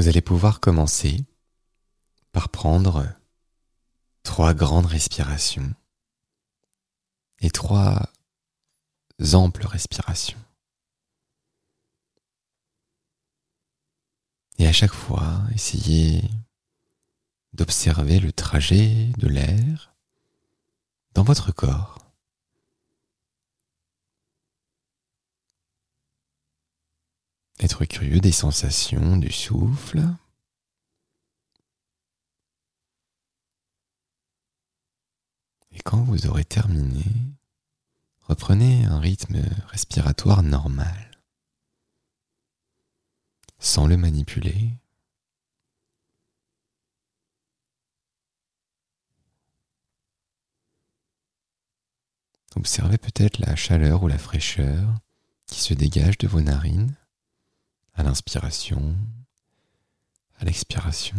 Vous allez pouvoir commencer par prendre trois grandes respirations et trois amples respirations. Et à chaque fois, essayez d'observer le trajet de l'air dans votre corps. Être curieux des sensations du souffle. Et quand vous aurez terminé, reprenez un rythme respiratoire normal, sans le manipuler. Observez peut-être la chaleur ou la fraîcheur qui se dégage de vos narines à l'inspiration, à l'expiration.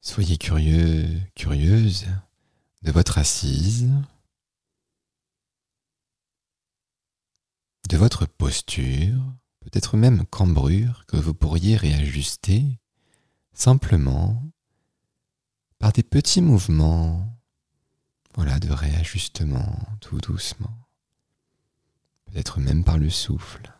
Soyez curieux, curieuse de votre assise, de votre posture, peut-être même cambrure que vous pourriez réajuster simplement par des petits mouvements voilà, de réajustement tout doucement, peut-être même par le souffle.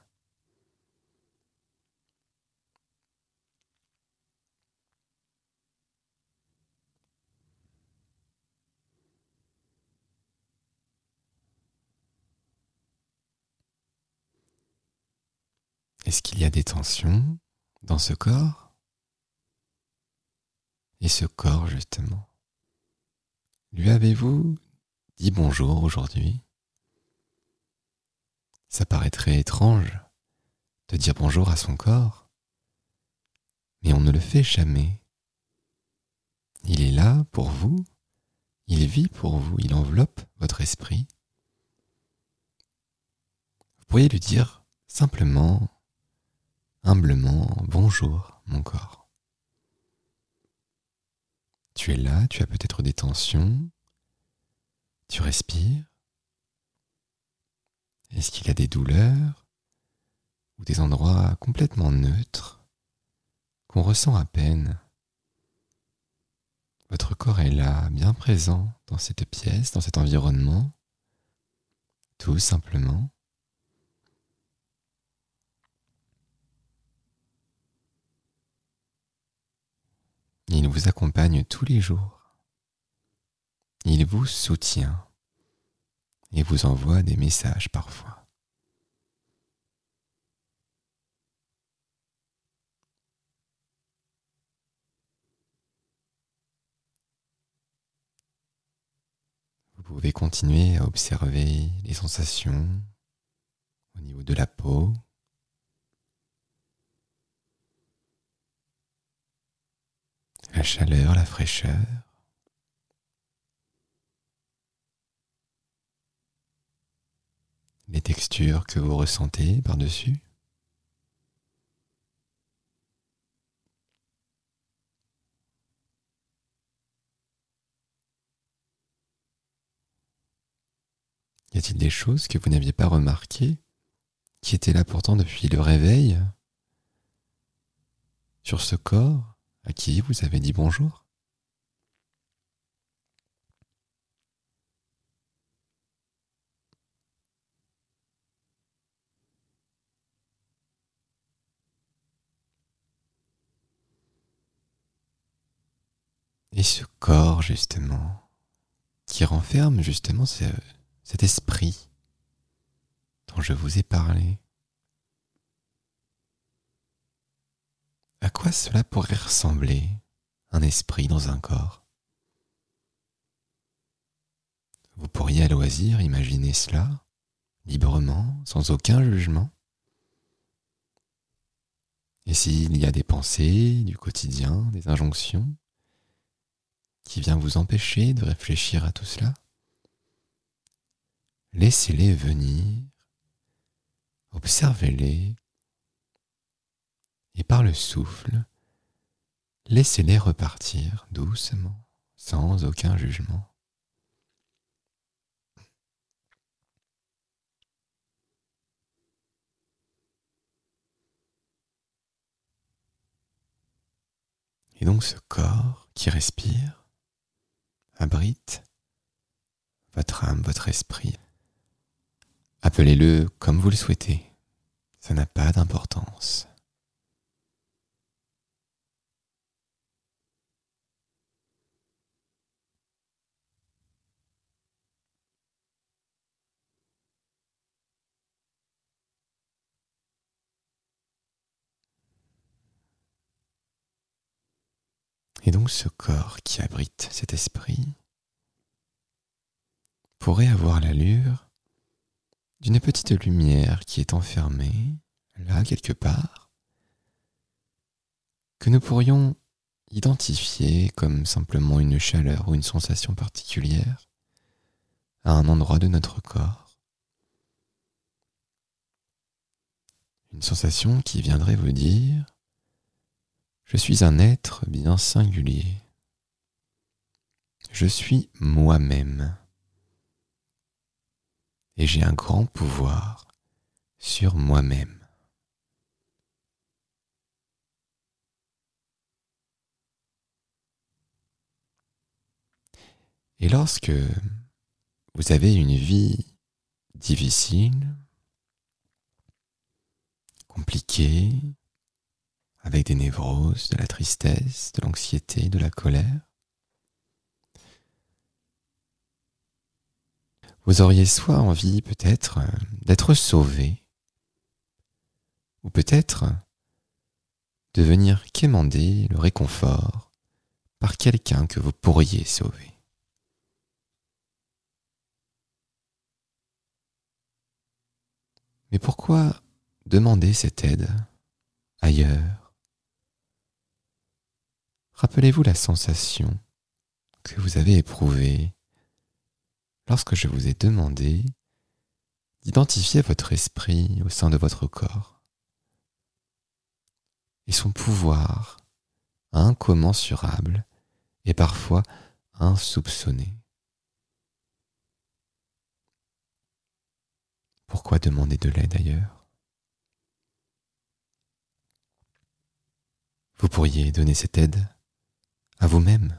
Est-ce qu'il y a des tensions dans ce corps? Et ce corps, justement, lui avez-vous dit bonjour aujourd'hui? Ça paraîtrait étrange de dire bonjour à son corps, mais on ne le fait jamais. Il est là pour vous, il vit pour vous, il enveloppe votre esprit. Vous pourriez lui dire simplement humblement Bonjour mon corps. Tu es là, tu as peut-être des tensions, tu respires. Est-ce qu'il y a des douleurs ou des endroits complètement neutres qu'on ressent à peine? Votre corps est là, bien présent dans cette pièce, dans cet environnement, tout simplement. Il vous accompagne tous les jours. Il vous soutient et vous envoie des messages parfois. Vous pouvez continuer à observer les sensations au niveau de la peau, la chaleur, la fraîcheur. Les textures que vous ressentez par-dessus. Y a-t-il des choses que vous n'aviez pas remarquées, qui étaient là pourtant depuis le réveil, sur ce corps? À qui vous avez dit bonjour? Et ce corps, justement, qui renferme justement cet esprit dont je vous ai parlé. À cela pourrait ressembler un esprit dans un corps? Vous pourriez à loisir imaginer cela, librement, sans aucun jugement? Et s'il y a des pensées du quotidien, des injonctions, qui viennent vous empêcher de réfléchir à tout cela, laissez-les venir, observez-les et par le souffle, laissez-les repartir doucement, sans aucun jugement. Et donc ce corps qui respire abrite votre âme, votre esprit. Appelez-le comme vous le souhaitez. Ça n'a pas d'importance. Et donc ce corps qui abrite cet esprit pourrait avoir l'allure d'une petite lumière qui est enfermée, là quelque part, que nous pourrions identifier comme simplement une chaleur ou une sensation particulière à un endroit de notre corps. Une sensation qui viendrait vous dire je suis un être bien singulier. Je suis moi-même. Et j'ai un grand pouvoir sur moi-même. Et lorsque vous avez une vie difficile, compliquée, avec des névroses, de la tristesse, de l'anxiété, de la colère. Vous auriez soit envie peut-être euh, d'être sauvé, ou peut-être de venir quémander le réconfort par quelqu'un que vous pourriez sauver. Mais pourquoi demander cette aide ailleurs? Rappelez-vous la sensation que vous avez éprouvée lorsque je vous ai demandé d'identifier votre esprit au sein de votre corps et son pouvoir incommensurable et parfois insoupçonné. Pourquoi demander de l'aide ailleurs? Vous pourriez donner cette aide à vous-même.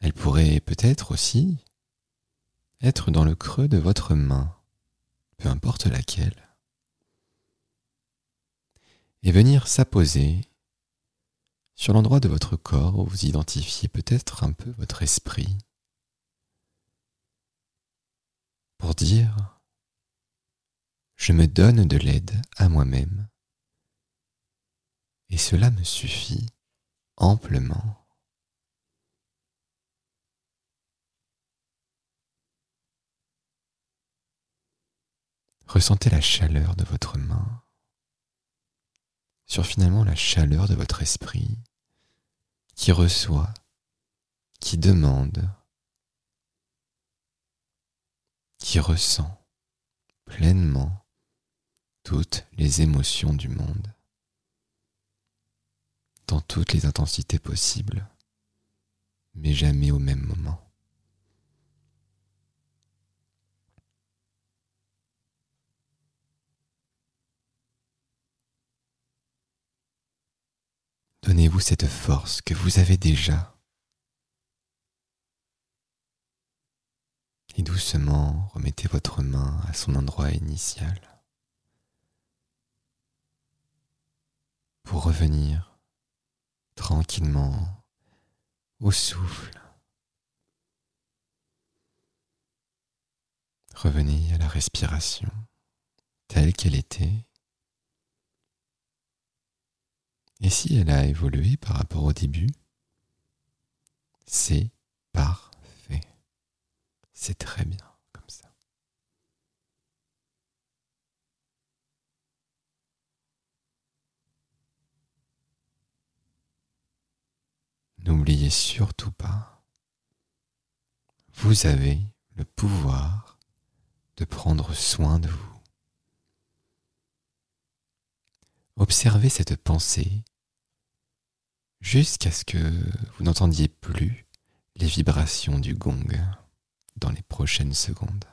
Elle pourrait peut-être aussi être dans le creux de votre main, peu importe laquelle, et venir s'apposer sur l'endroit de votre corps où vous identifiez peut-être un peu votre esprit, pour dire ⁇ Je me donne de l'aide à moi-même et cela me suffit amplement. Ressentez la chaleur de votre main sur finalement la chaleur de votre esprit qui reçoit, qui demande, qui ressent pleinement toutes les émotions du monde dans toutes les intensités possibles, mais jamais au même moment. Donnez-vous cette force que vous avez déjà. Et doucement remettez votre main à son endroit initial pour revenir tranquillement au souffle. Revenez à la respiration telle qu'elle était. Et si elle a évolué par rapport au début, c'est parfait. C'est très bien. N'oubliez surtout pas, vous avez le pouvoir de prendre soin de vous. Observez cette pensée jusqu'à ce que vous n'entendiez plus les vibrations du gong dans les prochaines secondes.